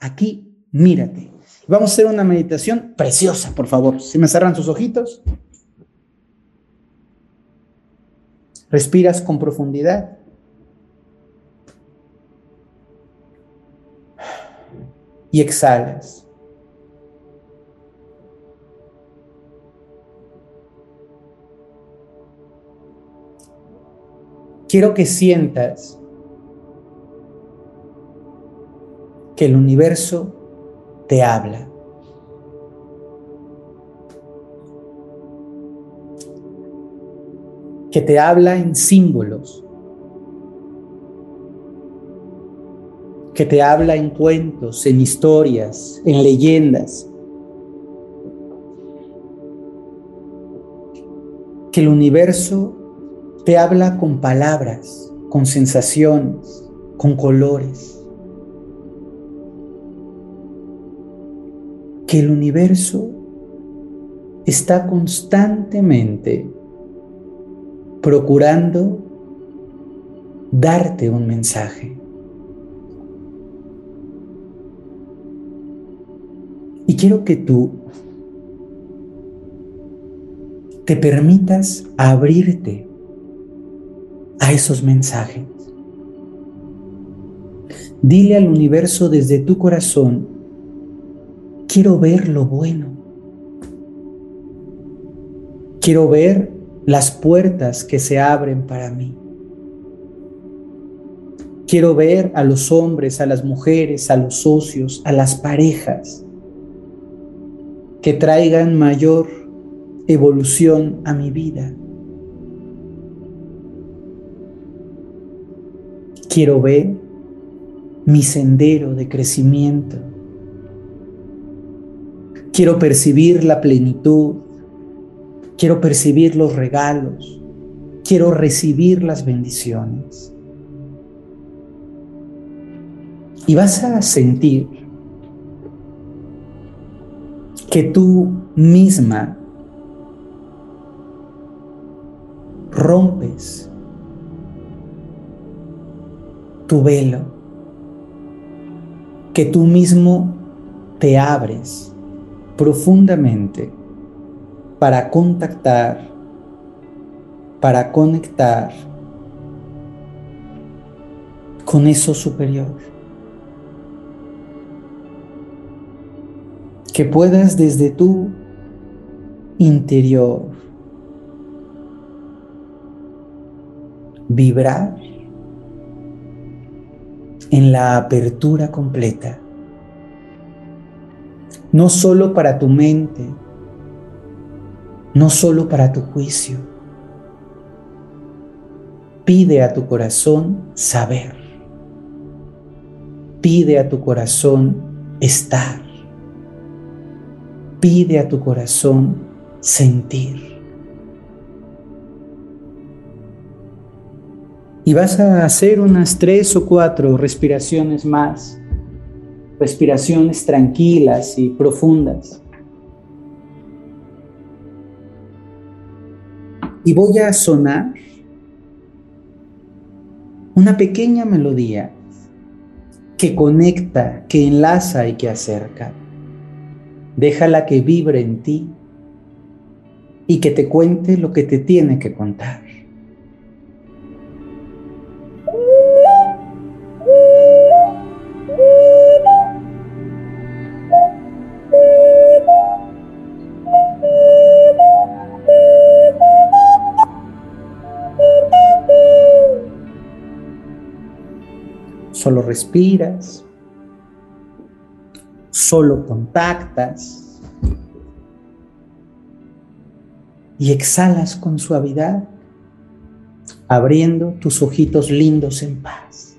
aquí, mírate. Vamos a hacer una meditación preciosa, por favor. Si me cerran sus ojitos. Respiras con profundidad. Y exhalas. Quiero que sientas que el universo te habla. Que te habla en símbolos. Que te habla en cuentos, en historias, en leyendas. Que el universo te habla con palabras, con sensaciones, con colores. Que el universo está constantemente procurando darte un mensaje. Y quiero que tú te permitas abrirte a esos mensajes. Dile al universo desde tu corazón, quiero ver lo bueno. Quiero ver las puertas que se abren para mí. Quiero ver a los hombres, a las mujeres, a los socios, a las parejas que traigan mayor evolución a mi vida. Quiero ver mi sendero de crecimiento. Quiero percibir la plenitud. Quiero percibir los regalos. Quiero recibir las bendiciones. Y vas a sentir que tú misma rompes tu velo, que tú mismo te abres profundamente para contactar, para conectar con eso superior. Que puedas desde tu interior vibrar en la apertura completa, no solo para tu mente, no solo para tu juicio. Pide a tu corazón saber. Pide a tu corazón estar. Pide a tu corazón sentir. Y vas a hacer unas tres o cuatro respiraciones más, respiraciones tranquilas y profundas. Y voy a sonar una pequeña melodía que conecta, que enlaza y que acerca. Déjala que vibre en ti y que te cuente lo que te tiene que contar. Solo respiras, solo contactas y exhalas con suavidad, abriendo tus ojitos lindos en paz.